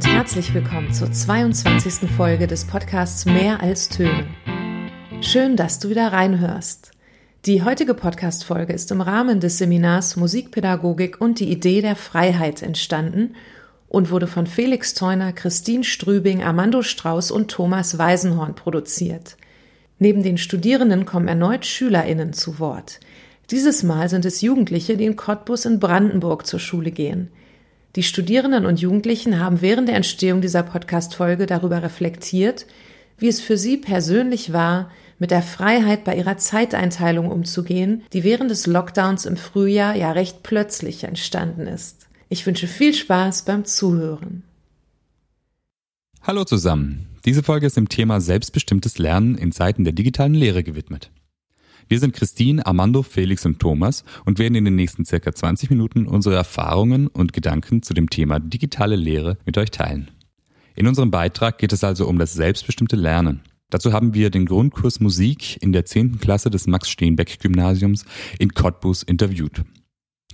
und herzlich willkommen zur 22. Folge des Podcasts Mehr als Töne. Schön, dass du wieder reinhörst. Die heutige Podcast-Folge ist im Rahmen des Seminars Musikpädagogik und die Idee der Freiheit entstanden und wurde von Felix Theuner, Christine Strübing, Armando Strauß und Thomas Weisenhorn produziert. Neben den Studierenden kommen erneut SchülerInnen zu Wort. Dieses Mal sind es Jugendliche, die in Cottbus in Brandenburg zur Schule gehen. Die Studierenden und Jugendlichen haben während der Entstehung dieser Podcast-Folge darüber reflektiert, wie es für sie persönlich war, mit der Freiheit bei ihrer Zeiteinteilung umzugehen, die während des Lockdowns im Frühjahr ja recht plötzlich entstanden ist. Ich wünsche viel Spaß beim Zuhören. Hallo zusammen. Diese Folge ist dem Thema selbstbestimmtes Lernen in Zeiten der digitalen Lehre gewidmet. Wir sind Christine, Armando, Felix und Thomas und werden in den nächsten circa 20 Minuten unsere Erfahrungen und Gedanken zu dem Thema digitale Lehre mit euch teilen. In unserem Beitrag geht es also um das selbstbestimmte Lernen. Dazu haben wir den Grundkurs Musik in der 10. Klasse des Max-Steenbeck-Gymnasiums in Cottbus interviewt.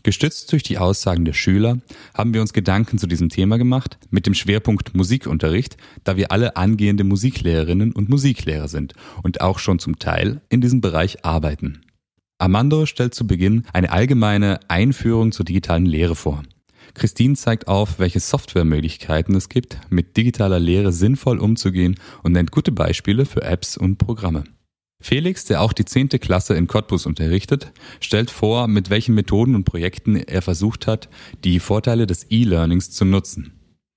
Gestützt durch die Aussagen der Schüler haben wir uns Gedanken zu diesem Thema gemacht mit dem Schwerpunkt Musikunterricht, da wir alle angehende Musiklehrerinnen und Musiklehrer sind und auch schon zum Teil in diesem Bereich arbeiten. Armando stellt zu Beginn eine allgemeine Einführung zur digitalen Lehre vor. Christine zeigt auf, welche Softwaremöglichkeiten es gibt, mit digitaler Lehre sinnvoll umzugehen und nennt gute Beispiele für Apps und Programme. Felix, der auch die zehnte Klasse in Cottbus unterrichtet, stellt vor, mit welchen Methoden und Projekten er versucht hat, die Vorteile des E-Learnings zu nutzen.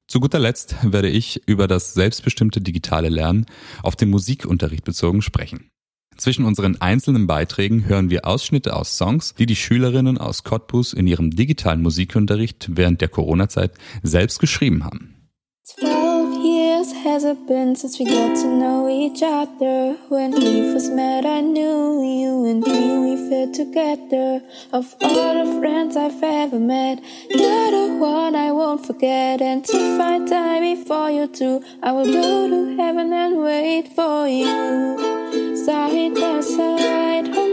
Zu guter Letzt werde ich über das selbstbestimmte digitale Lernen auf den Musikunterricht bezogen sprechen. Zwischen unseren einzelnen Beiträgen hören wir Ausschnitte aus Songs, die die Schülerinnen aus Cottbus in ihrem digitalen Musikunterricht während der Corona-Zeit selbst geschrieben haben. Has it been since we got to know each other? When we first met, I knew you and me, we fit together. Of all the friends I've ever met, you're the one I won't forget. And to find time before you do, I will go to heaven and wait for you. Side by side,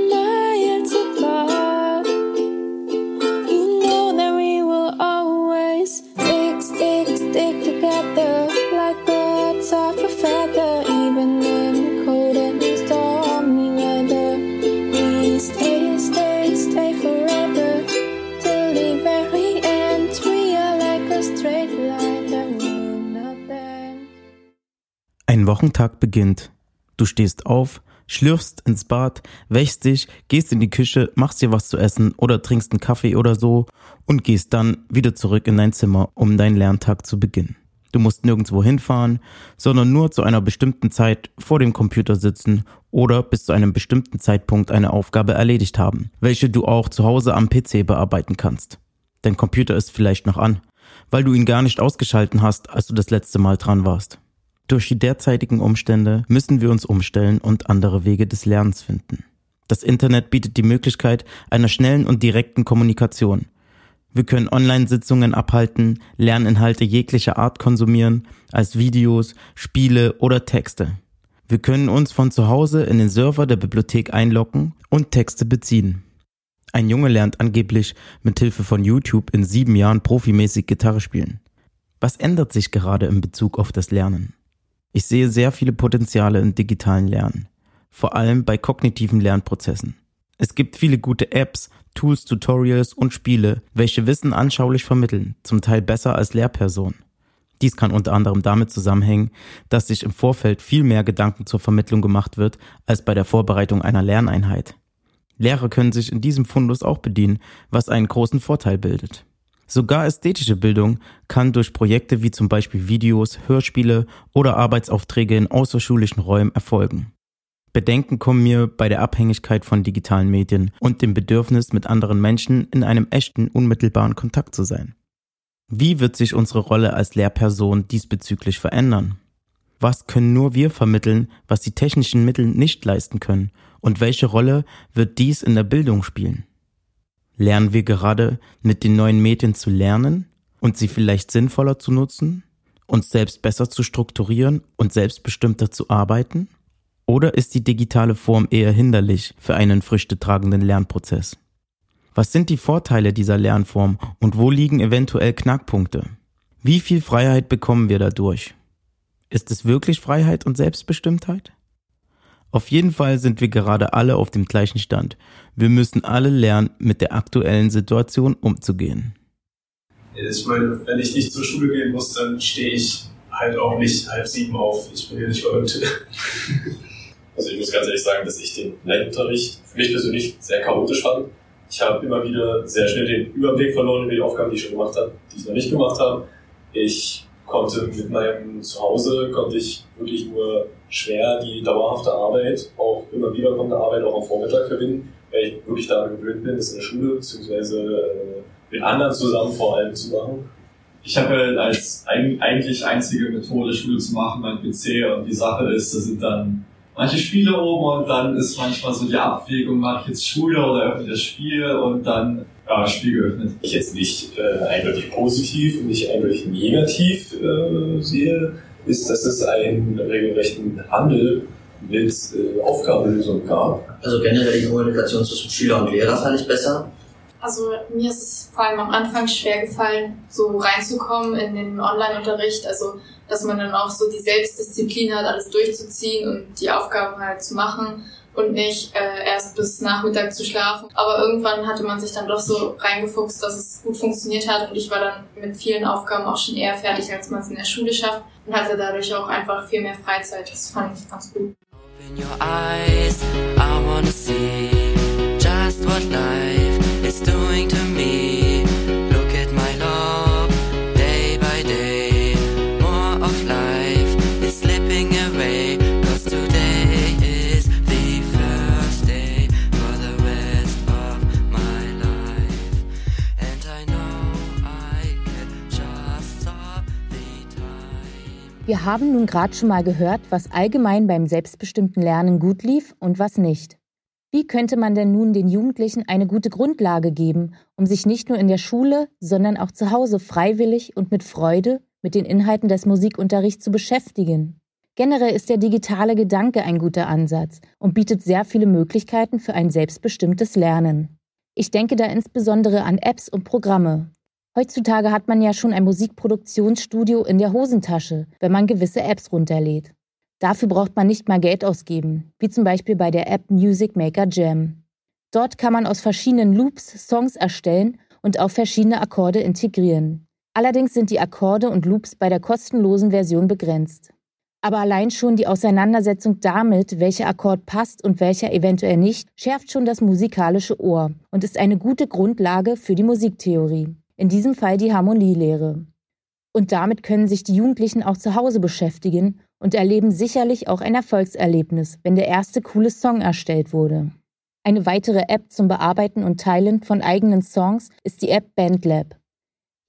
Wochentag beginnt. Du stehst auf, schlürfst ins Bad, wächst dich, gehst in die Küche, machst dir was zu essen oder trinkst einen Kaffee oder so und gehst dann wieder zurück in dein Zimmer, um deinen Lerntag zu beginnen. Du musst nirgendwo hinfahren, sondern nur zu einer bestimmten Zeit vor dem Computer sitzen oder bis zu einem bestimmten Zeitpunkt eine Aufgabe erledigt haben, welche du auch zu Hause am PC bearbeiten kannst. Dein Computer ist vielleicht noch an, weil du ihn gar nicht ausgeschalten hast, als du das letzte Mal dran warst. Durch die derzeitigen Umstände müssen wir uns umstellen und andere Wege des Lernens finden. Das Internet bietet die Möglichkeit einer schnellen und direkten Kommunikation. Wir können Online-Sitzungen abhalten, Lerninhalte jeglicher Art konsumieren, als Videos, Spiele oder Texte. Wir können uns von zu Hause in den Server der Bibliothek einloggen und Texte beziehen. Ein Junge lernt angeblich mit Hilfe von YouTube in sieben Jahren profimäßig Gitarre spielen. Was ändert sich gerade in Bezug auf das Lernen? Ich sehe sehr viele Potenziale im digitalen Lernen, vor allem bei kognitiven Lernprozessen. Es gibt viele gute Apps, Tools, Tutorials und Spiele, welche Wissen anschaulich vermitteln, zum Teil besser als Lehrpersonen. Dies kann unter anderem damit zusammenhängen, dass sich im Vorfeld viel mehr Gedanken zur Vermittlung gemacht wird als bei der Vorbereitung einer Lerneinheit. Lehrer können sich in diesem Fundus auch bedienen, was einen großen Vorteil bildet. Sogar ästhetische Bildung kann durch Projekte wie zum Beispiel Videos, Hörspiele oder Arbeitsaufträge in außerschulischen Räumen erfolgen. Bedenken kommen mir bei der Abhängigkeit von digitalen Medien und dem Bedürfnis, mit anderen Menschen in einem echten, unmittelbaren Kontakt zu sein. Wie wird sich unsere Rolle als Lehrperson diesbezüglich verändern? Was können nur wir vermitteln, was die technischen Mittel nicht leisten können? Und welche Rolle wird dies in der Bildung spielen? Lernen wir gerade mit den neuen Medien zu lernen und sie vielleicht sinnvoller zu nutzen, uns selbst besser zu strukturieren und selbstbestimmter zu arbeiten? Oder ist die digitale Form eher hinderlich für einen früchtetragenden Lernprozess? Was sind die Vorteile dieser Lernform und wo liegen eventuell Knackpunkte? Wie viel Freiheit bekommen wir dadurch? Ist es wirklich Freiheit und Selbstbestimmtheit? Auf jeden Fall sind wir gerade alle auf dem gleichen Stand. Wir müssen alle lernen, mit der aktuellen Situation umzugehen. Ich meine, wenn ich nicht zur Schule gehen muss, dann stehe ich halt auch nicht halb sieben auf. Ich bin ja nicht verrückt. Also ich muss ganz ehrlich sagen, dass ich den Lernunterricht für mich persönlich sehr chaotisch fand. Ich habe immer wieder sehr schnell den Überblick verloren über die Aufgaben, die ich schon gemacht habe, die ich noch nicht gemacht habe. Ich konnte mit meinem Zuhause, konnte ich wirklich nur schwer die dauerhafte Arbeit, auch immer wieder kommende Arbeit auch am Vormittag verbinden, weil ich wirklich daran gewöhnt bin, das in der Schule beziehungsweise äh, mit anderen zusammen vor allem zu machen. Ich habe halt als eigentlich einzige Methode, Schule zu machen, mein PC und die Sache ist, da sind dann manche Spiele oben und dann ist manchmal so die Abwägung, mache ich jetzt Schule oder öffne das Spiel und dann ja, Spiel geöffnet. Ich jetzt nicht äh, eindeutig positiv und nicht eindeutig negativ äh, sehe, ist, dass es einen regelrechten Handel mit äh, Aufgabenlösungen gab. Also generell die Kommunikation zwischen Schüler und Lehrer fand ich besser. Also mir ist es vor allem am Anfang schwer gefallen, so reinzukommen in den Online-Unterricht. Also dass man dann auch so die Selbstdisziplin hat, alles durchzuziehen und die Aufgaben halt zu machen und nicht äh, erst bis Nachmittag zu schlafen. Aber irgendwann hatte man sich dann doch so reingefuchst, dass es gut funktioniert hat und ich war dann mit vielen Aufgaben auch schon eher fertig, als man es in der Schule schafft und hatte dadurch auch einfach viel mehr Freizeit. Das fand ich ganz gut. Open your eyes, I wanna see just what life Wir haben nun gerade schon mal gehört, was allgemein beim selbstbestimmten Lernen gut lief und was nicht. Wie könnte man denn nun den Jugendlichen eine gute Grundlage geben, um sich nicht nur in der Schule, sondern auch zu Hause freiwillig und mit Freude mit den Inhalten des Musikunterrichts zu beschäftigen? Generell ist der digitale Gedanke ein guter Ansatz und bietet sehr viele Möglichkeiten für ein selbstbestimmtes Lernen. Ich denke da insbesondere an Apps und Programme. Heutzutage hat man ja schon ein Musikproduktionsstudio in der Hosentasche, wenn man gewisse Apps runterlädt. Dafür braucht man nicht mal Geld ausgeben, wie zum Beispiel bei der App Music Maker Jam. Dort kann man aus verschiedenen Loops Songs erstellen und auch verschiedene Akkorde integrieren. Allerdings sind die Akkorde und Loops bei der kostenlosen Version begrenzt. Aber allein schon die Auseinandersetzung damit, welcher Akkord passt und welcher eventuell nicht, schärft schon das musikalische Ohr und ist eine gute Grundlage für die Musiktheorie, in diesem Fall die Harmonielehre. Und damit können sich die Jugendlichen auch zu Hause beschäftigen und erleben sicherlich auch ein Erfolgserlebnis, wenn der erste coole Song erstellt wurde. Eine weitere App zum Bearbeiten und Teilen von eigenen Songs ist die App BandLab.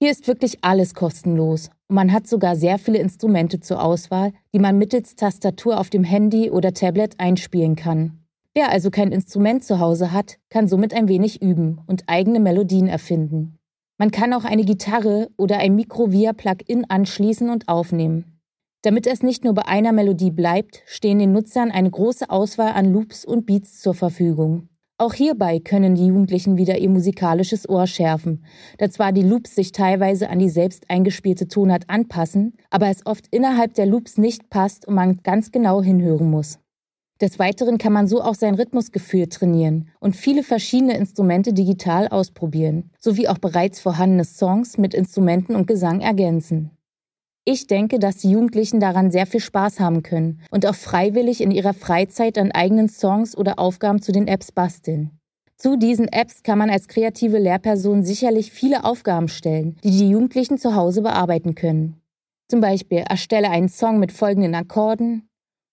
Hier ist wirklich alles kostenlos und man hat sogar sehr viele Instrumente zur Auswahl, die man mittels Tastatur auf dem Handy oder Tablet einspielen kann. Wer also kein Instrument zu Hause hat, kann somit ein wenig üben und eigene Melodien erfinden. Man kann auch eine Gitarre oder ein Mikro via Plugin anschließen und aufnehmen. Damit es nicht nur bei einer Melodie bleibt, stehen den Nutzern eine große Auswahl an Loops und Beats zur Verfügung. Auch hierbei können die Jugendlichen wieder ihr musikalisches Ohr schärfen, da zwar die Loops sich teilweise an die selbst eingespielte Tonart anpassen, aber es oft innerhalb der Loops nicht passt und man ganz genau hinhören muss. Des Weiteren kann man so auch sein Rhythmusgefühl trainieren und viele verschiedene Instrumente digital ausprobieren, sowie auch bereits vorhandene Songs mit Instrumenten und Gesang ergänzen. Ich denke, dass die Jugendlichen daran sehr viel Spaß haben können und auch freiwillig in ihrer Freizeit an eigenen Songs oder Aufgaben zu den Apps basteln. Zu diesen Apps kann man als kreative Lehrperson sicherlich viele Aufgaben stellen, die die Jugendlichen zu Hause bearbeiten können. Zum Beispiel erstelle einen Song mit folgenden Akkorden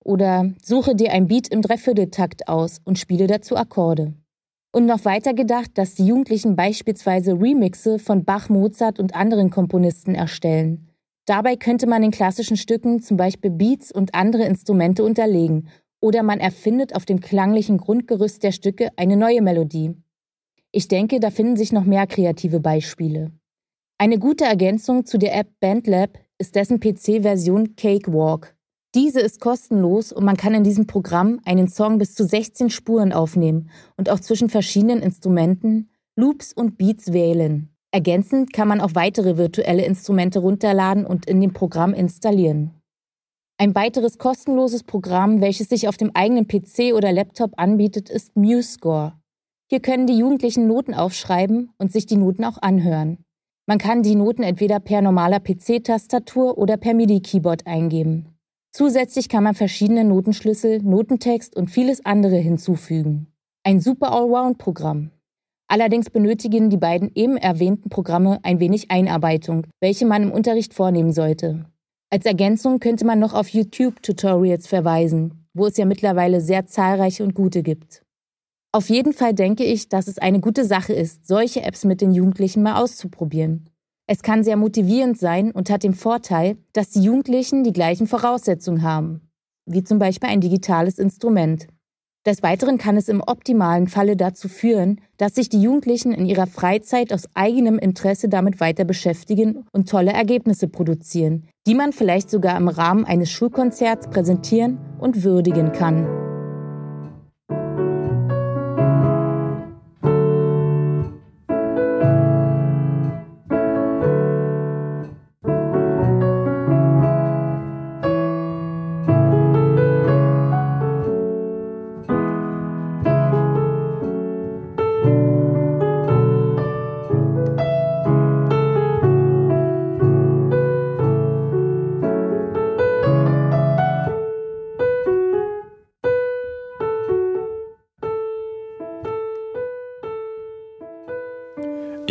oder suche dir ein Beat im Dreivierteltakt aus und spiele dazu Akkorde. Und noch weiter gedacht, dass die Jugendlichen beispielsweise Remixe von Bach, Mozart und anderen Komponisten erstellen Dabei könnte man den klassischen Stücken zum Beispiel Beats und andere Instrumente unterlegen oder man erfindet auf dem klanglichen Grundgerüst der Stücke eine neue Melodie. Ich denke, da finden sich noch mehr kreative Beispiele. Eine gute Ergänzung zu der App BandLab ist dessen PC-Version Cakewalk. Diese ist kostenlos und man kann in diesem Programm einen Song bis zu 16 Spuren aufnehmen und auch zwischen verschiedenen Instrumenten, Loops und Beats wählen. Ergänzend kann man auch weitere virtuelle Instrumente runterladen und in dem Programm installieren. Ein weiteres kostenloses Programm, welches sich auf dem eigenen PC oder Laptop anbietet, ist MuseScore. Hier können die Jugendlichen Noten aufschreiben und sich die Noten auch anhören. Man kann die Noten entweder per normaler PC-Tastatur oder per MIDI-Keyboard eingeben. Zusätzlich kann man verschiedene Notenschlüssel, Notentext und vieles andere hinzufügen. Ein super Allround-Programm. Allerdings benötigen die beiden eben erwähnten Programme ein wenig Einarbeitung, welche man im Unterricht vornehmen sollte. Als Ergänzung könnte man noch auf YouTube-Tutorials verweisen, wo es ja mittlerweile sehr zahlreiche und gute gibt. Auf jeden Fall denke ich, dass es eine gute Sache ist, solche Apps mit den Jugendlichen mal auszuprobieren. Es kann sehr motivierend sein und hat den Vorteil, dass die Jugendlichen die gleichen Voraussetzungen haben, wie zum Beispiel ein digitales Instrument. Des Weiteren kann es im optimalen Falle dazu führen, dass sich die Jugendlichen in ihrer Freizeit aus eigenem Interesse damit weiter beschäftigen und tolle Ergebnisse produzieren, die man vielleicht sogar im Rahmen eines Schulkonzerts präsentieren und würdigen kann.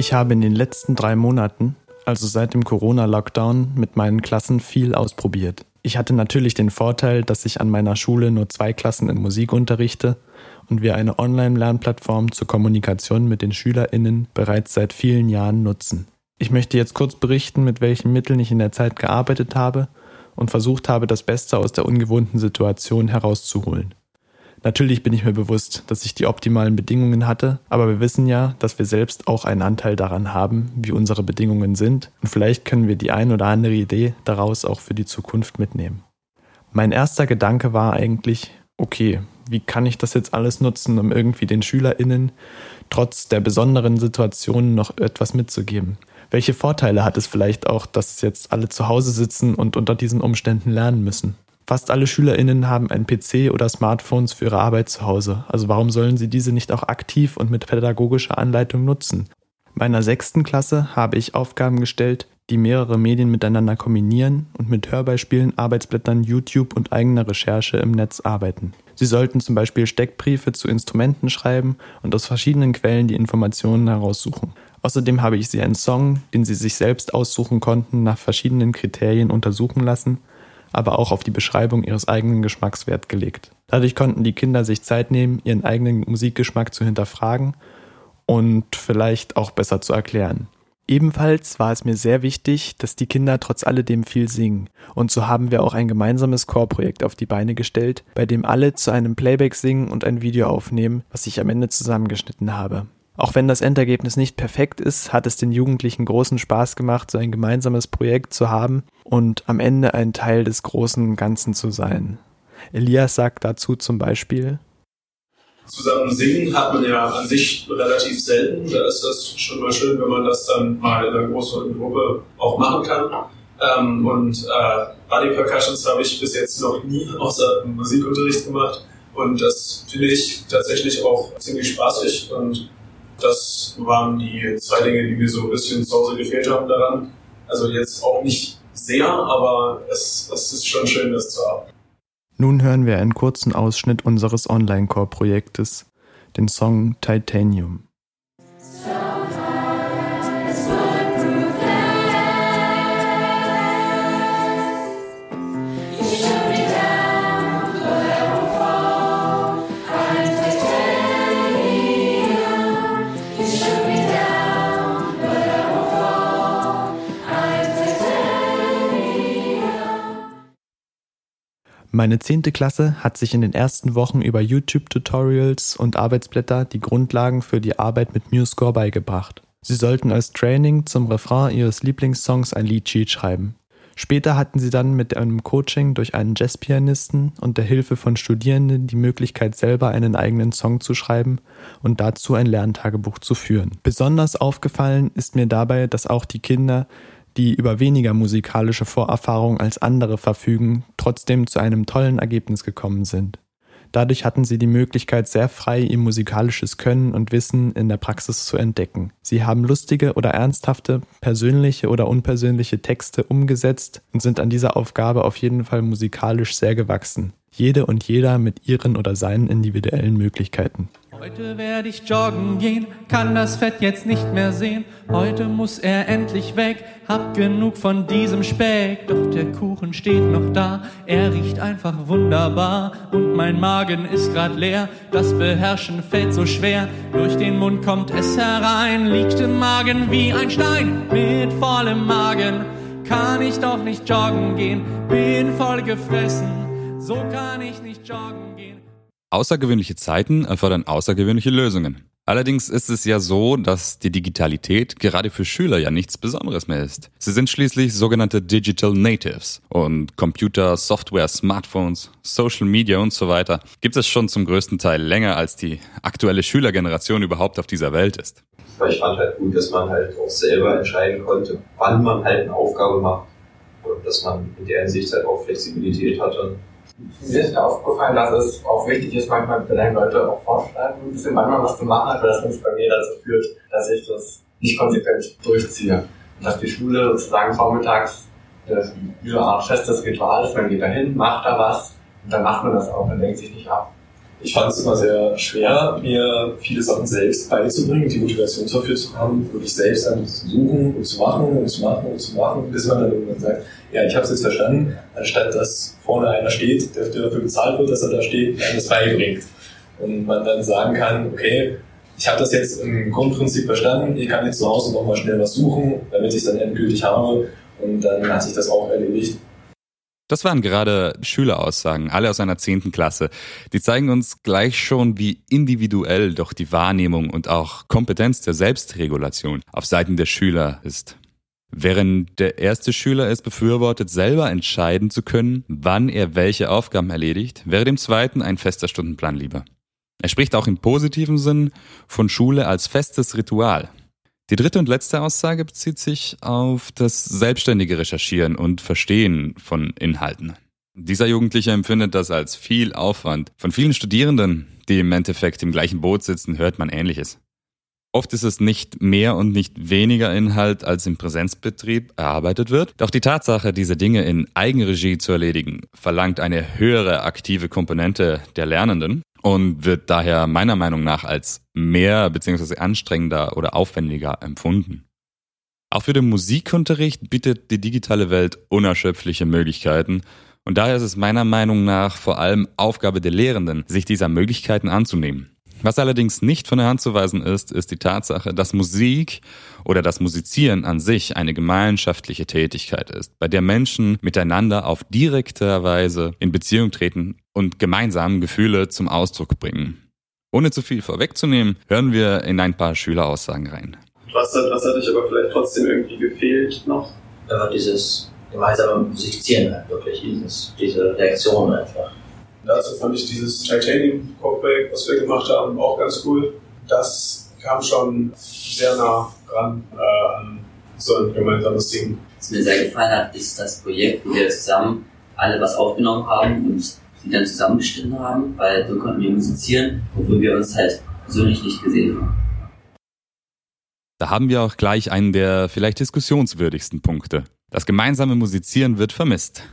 Ich habe in den letzten drei Monaten, also seit dem Corona-Lockdown, mit meinen Klassen viel ausprobiert. Ich hatte natürlich den Vorteil, dass ich an meiner Schule nur zwei Klassen in Musik unterrichte und wir eine Online-Lernplattform zur Kommunikation mit den SchülerInnen bereits seit vielen Jahren nutzen. Ich möchte jetzt kurz berichten, mit welchen Mitteln ich in der Zeit gearbeitet habe und versucht habe, das Beste aus der ungewohnten Situation herauszuholen. Natürlich bin ich mir bewusst, dass ich die optimalen Bedingungen hatte, aber wir wissen ja, dass wir selbst auch einen Anteil daran haben, wie unsere Bedingungen sind und vielleicht können wir die ein oder andere Idee daraus auch für die Zukunft mitnehmen. Mein erster Gedanke war eigentlich, okay, wie kann ich das jetzt alles nutzen, um irgendwie den Schülerinnen trotz der besonderen Situation noch etwas mitzugeben? Welche Vorteile hat es vielleicht auch, dass jetzt alle zu Hause sitzen und unter diesen Umständen lernen müssen? Fast alle SchülerInnen haben einen PC oder Smartphones für ihre Arbeit zu Hause. Also warum sollen sie diese nicht auch aktiv und mit pädagogischer Anleitung nutzen? In meiner sechsten Klasse habe ich Aufgaben gestellt, die mehrere Medien miteinander kombinieren und mit Hörbeispielen, Arbeitsblättern, YouTube und eigener Recherche im Netz arbeiten. Sie sollten zum Beispiel Steckbriefe zu Instrumenten schreiben und aus verschiedenen Quellen die Informationen heraussuchen. Außerdem habe ich sie einen Song, den sie sich selbst aussuchen konnten, nach verschiedenen Kriterien untersuchen lassen aber auch auf die Beschreibung ihres eigenen Geschmacks Wert gelegt. Dadurch konnten die Kinder sich Zeit nehmen, ihren eigenen Musikgeschmack zu hinterfragen und vielleicht auch besser zu erklären. Ebenfalls war es mir sehr wichtig, dass die Kinder trotz alledem viel singen. Und so haben wir auch ein gemeinsames Chorprojekt auf die Beine gestellt, bei dem alle zu einem Playback singen und ein Video aufnehmen, was ich am Ende zusammengeschnitten habe. Auch wenn das Endergebnis nicht perfekt ist, hat es den Jugendlichen großen Spaß gemacht, so ein gemeinsames Projekt zu haben und am Ende ein Teil des großen Ganzen zu sein. Elias sagt dazu zum Beispiel, Zusammen singen hat man ja an sich relativ selten. Da ist das schon mal schön, wenn man das dann mal in einer großen Gruppe auch machen kann. Ähm, und äh, Body Percussions habe ich bis jetzt noch nie außer im Musikunterricht gemacht. Und das finde ich tatsächlich auch ziemlich spaßig und das waren die zwei Dinge, die mir so ein bisschen zu Hause gefehlt haben daran. Also jetzt auch nicht sehr, aber es, es ist schon schön, das zu haben. Nun hören wir einen kurzen Ausschnitt unseres Online-Core-Projektes, den Song Titanium. Meine zehnte Klasse hat sich in den ersten Wochen über YouTube-Tutorials und Arbeitsblätter die Grundlagen für die Arbeit mit MuseScore beigebracht. Sie sollten als Training zum Refrain ihres Lieblingssongs ein Liedsheet schreiben. Später hatten sie dann mit einem Coaching durch einen Jazzpianisten und der Hilfe von Studierenden die Möglichkeit, selber einen eigenen Song zu schreiben und dazu ein Lerntagebuch zu führen. Besonders aufgefallen ist mir dabei, dass auch die Kinder, die über weniger musikalische Vorerfahrung als andere verfügen, trotzdem zu einem tollen Ergebnis gekommen sind. Dadurch hatten sie die Möglichkeit, sehr frei ihr musikalisches Können und Wissen in der Praxis zu entdecken. Sie haben lustige oder ernsthafte, persönliche oder unpersönliche Texte umgesetzt und sind an dieser Aufgabe auf jeden Fall musikalisch sehr gewachsen. Jede und jeder mit ihren oder seinen individuellen Möglichkeiten. Heute werde ich joggen gehen, kann das Fett jetzt nicht mehr sehen. Heute muss er endlich weg, hab genug von diesem Speck. Doch der Kuchen steht noch da, er riecht einfach wunderbar. Und mein Magen ist grad leer, das Beherrschen fällt so schwer. Durch den Mund kommt es herein, liegt im Magen wie ein Stein. Mit vollem Magen kann ich doch nicht joggen gehen, bin voll gefressen, so kann ich nicht joggen. Außergewöhnliche Zeiten erfordern außergewöhnliche Lösungen. Allerdings ist es ja so, dass die Digitalität gerade für Schüler ja nichts Besonderes mehr ist. Sie sind schließlich sogenannte Digital Natives und Computer, Software, Smartphones, Social Media und so weiter gibt es schon zum größten Teil länger, als die aktuelle Schülergeneration überhaupt auf dieser Welt ist. Ich fand halt gut, dass man halt auch selber entscheiden konnte, wann man halt eine Aufgabe macht und dass man in der Hinsicht halt auch Flexibilität hatte mir ist aufgefallen, dass es auch wichtig ist, manchmal wenn Leute auch vorschreiben, ein bisschen manchmal was zu machen, aber das uns bei mir dazu führt, dass ich das nicht konsequent durchziehe. Und dass die Schule sozusagen vormittags so eine Art festes Ritual ist, man geht dahin, macht da was und dann macht man das auch, man lenkt sich nicht ab. Ich fand es immer sehr schwer, mir viele Sachen selbst beizubringen, die Motivation dafür zu haben, wirklich selbst dann zu suchen und zu machen und zu machen und zu machen, bis man dann irgendwann sagt, ja, ich habe es jetzt verstanden, anstatt dass vorne einer steht, der dafür bezahlt wird, dass er da steht, einem das beibringt. Und man dann sagen kann, okay, ich habe das jetzt im Grundprinzip verstanden, ich kann jetzt zu Hause nochmal schnell was suchen, damit ich es dann endgültig habe und dann hat sich das auch erledigt. Das waren gerade Schüleraussagen, alle aus einer zehnten Klasse. Die zeigen uns gleich schon, wie individuell doch die Wahrnehmung und auch Kompetenz der Selbstregulation auf Seiten der Schüler ist. Während der erste Schüler es befürwortet, selber entscheiden zu können, wann er welche Aufgaben erledigt, wäre dem zweiten ein fester Stundenplan lieber. Er spricht auch im positiven Sinn von Schule als festes Ritual. Die dritte und letzte Aussage bezieht sich auf das selbstständige Recherchieren und Verstehen von Inhalten. Dieser Jugendliche empfindet das als viel Aufwand. Von vielen Studierenden, die im Endeffekt im gleichen Boot sitzen, hört man Ähnliches. Oft ist es nicht mehr und nicht weniger Inhalt, als im Präsenzbetrieb erarbeitet wird. Doch die Tatsache, diese Dinge in Eigenregie zu erledigen, verlangt eine höhere aktive Komponente der Lernenden und wird daher meiner Meinung nach als mehr bzw. anstrengender oder aufwendiger empfunden. Auch für den Musikunterricht bietet die digitale Welt unerschöpfliche Möglichkeiten und daher ist es meiner Meinung nach vor allem Aufgabe der Lehrenden, sich dieser Möglichkeiten anzunehmen. Was allerdings nicht von der Hand zu weisen ist, ist die Tatsache, dass Musik oder das Musizieren an sich eine gemeinschaftliche Tätigkeit ist, bei der Menschen miteinander auf direkter Weise in Beziehung treten und gemeinsam Gefühle zum Ausdruck bringen. Ohne zu viel vorwegzunehmen, hören wir in ein paar Schüleraussagen rein. Was hat, was hat euch aber vielleicht trotzdem irgendwie gefehlt noch? Ja, dieses gemeinsame Musizieren halt wirklich, dieses, diese Reaktion einfach. Dazu fand ich dieses Titanium Cockback, was wir gemacht haben, auch ganz cool. Das kam schon sehr nah ran äh, an so ein gemeinsames Ding. Was mir sehr gefallen hat, ist das Projekt, wo wir zusammen alle was aufgenommen haben und sie dann zusammengestimmt haben, weil so konnten wir musizieren, obwohl wir uns halt persönlich nicht gesehen haben. Da haben wir auch gleich einen der vielleicht diskussionswürdigsten Punkte. Das gemeinsame Musizieren wird vermisst.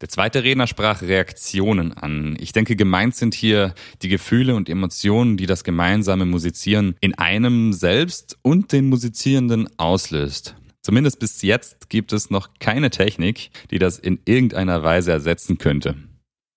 Der zweite Redner sprach Reaktionen an. Ich denke, gemeint sind hier die Gefühle und Emotionen, die das gemeinsame Musizieren in einem selbst und den Musizierenden auslöst. Zumindest bis jetzt gibt es noch keine Technik, die das in irgendeiner Weise ersetzen könnte.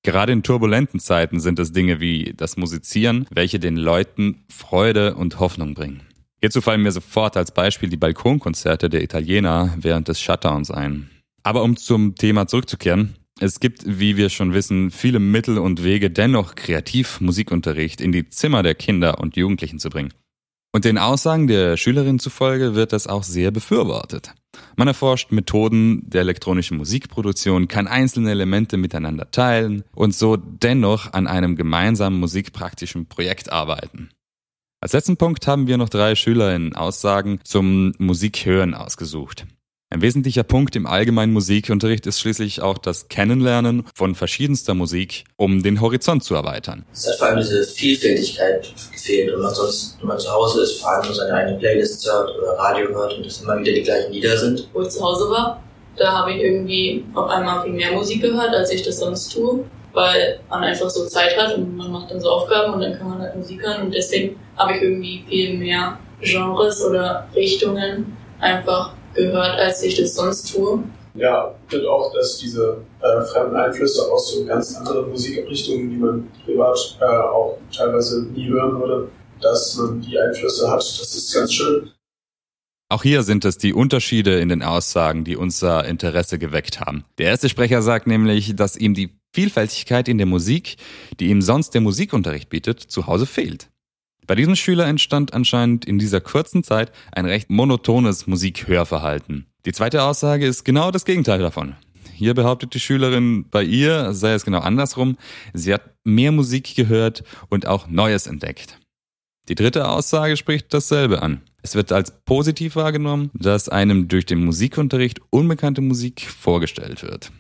Gerade in turbulenten Zeiten sind es Dinge wie das Musizieren, welche den Leuten Freude und Hoffnung bringen. Hierzu fallen mir sofort als Beispiel die Balkonkonzerte der Italiener während des Shutdowns ein. Aber um zum Thema zurückzukehren, es gibt, wie wir schon wissen, viele Mittel und Wege, dennoch kreativ Musikunterricht in die Zimmer der Kinder und Jugendlichen zu bringen. Und den Aussagen der Schülerin zufolge wird das auch sehr befürwortet. Man erforscht Methoden der elektronischen Musikproduktion, kann einzelne Elemente miteinander teilen und so dennoch an einem gemeinsamen musikpraktischen Projekt arbeiten. Als letzten Punkt haben wir noch drei SchülerInnen Aussagen zum Musikhören ausgesucht. Ein wesentlicher Punkt im allgemeinen Musikunterricht ist schließlich auch das Kennenlernen von verschiedenster Musik, um den Horizont zu erweitern. Es hat vor allem diese Vielfältigkeit gefehlt und man sonst, wenn man zu Hause ist, vor allem nur seine eigene Playlist hört oder Radio hört und es immer wieder die gleichen Lieder sind. Wo ich zu Hause war, da habe ich irgendwie auf einmal viel mehr Musik gehört, als ich das sonst tue, weil man einfach so Zeit hat und man macht dann so Aufgaben und dann kann man halt Musik hören und deswegen habe ich irgendwie viel mehr Genres oder Richtungen einfach gehört, als ich das sonst tue. Ja, und auch, dass diese äh, fremden Einflüsse aus so ganz anderen Musikrichtungen, die man privat äh, auch teilweise nie hören würde, dass man die Einflüsse hat, das ist ganz schön. Auch hier sind es die Unterschiede in den Aussagen, die unser Interesse geweckt haben. Der erste Sprecher sagt nämlich, dass ihm die Vielfältigkeit in der Musik, die ihm sonst der Musikunterricht bietet, zu Hause fehlt. Bei diesem Schüler entstand anscheinend in dieser kurzen Zeit ein recht monotones Musikhörverhalten. Die zweite Aussage ist genau das Gegenteil davon. Hier behauptet die Schülerin, bei ihr sei es genau andersrum. Sie hat mehr Musik gehört und auch Neues entdeckt. Die dritte Aussage spricht dasselbe an. Es wird als positiv wahrgenommen, dass einem durch den Musikunterricht unbekannte Musik vorgestellt wird.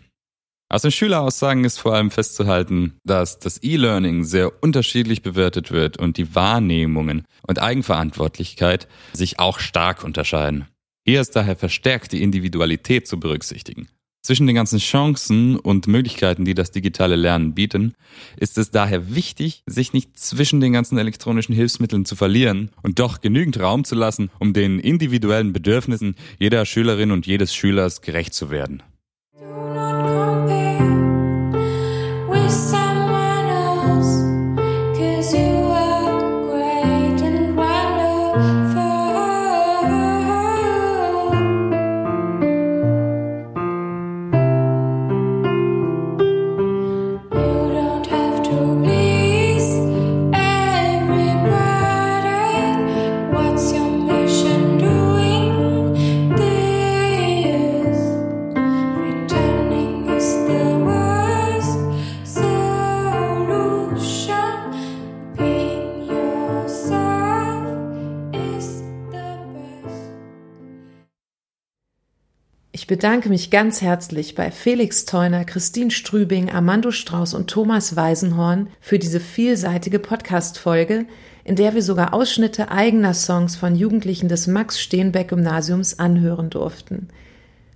Aus den Schüleraussagen ist vor allem festzuhalten, dass das E-Learning sehr unterschiedlich bewertet wird und die Wahrnehmungen und Eigenverantwortlichkeit sich auch stark unterscheiden. Hier ist daher verstärkt die Individualität zu berücksichtigen. Zwischen den ganzen Chancen und Möglichkeiten, die das digitale Lernen bieten, ist es daher wichtig, sich nicht zwischen den ganzen elektronischen Hilfsmitteln zu verlieren und doch genügend Raum zu lassen, um den individuellen Bedürfnissen jeder Schülerin und jedes Schülers gerecht zu werden. Bedanke mich ganz herzlich bei Felix Theuner, Christine Strübing, Armando Strauß und Thomas Weisenhorn für diese vielseitige Podcast-Folge, in der wir sogar Ausschnitte eigener Songs von Jugendlichen des Max-Steenbeck-Gymnasiums anhören durften.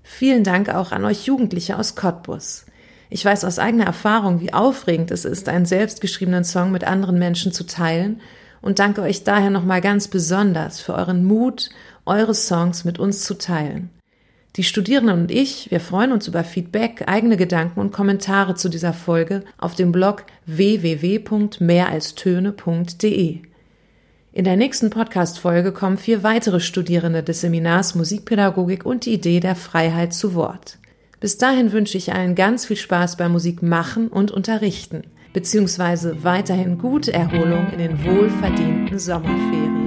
Vielen Dank auch an euch Jugendliche aus Cottbus. Ich weiß aus eigener Erfahrung, wie aufregend es ist, einen selbstgeschriebenen Song mit anderen Menschen zu teilen und danke euch daher nochmal ganz besonders für euren Mut, eure Songs mit uns zu teilen. Die Studierenden und ich, wir freuen uns über Feedback, eigene Gedanken und Kommentare zu dieser Folge auf dem Blog www.mehralstöne.de. In der nächsten Podcast-Folge kommen vier weitere Studierende des Seminars Musikpädagogik und die Idee der Freiheit zu Wort. Bis dahin wünsche ich allen ganz viel Spaß beim Musik machen und unterrichten, beziehungsweise weiterhin gute Erholung in den wohlverdienten Sommerferien.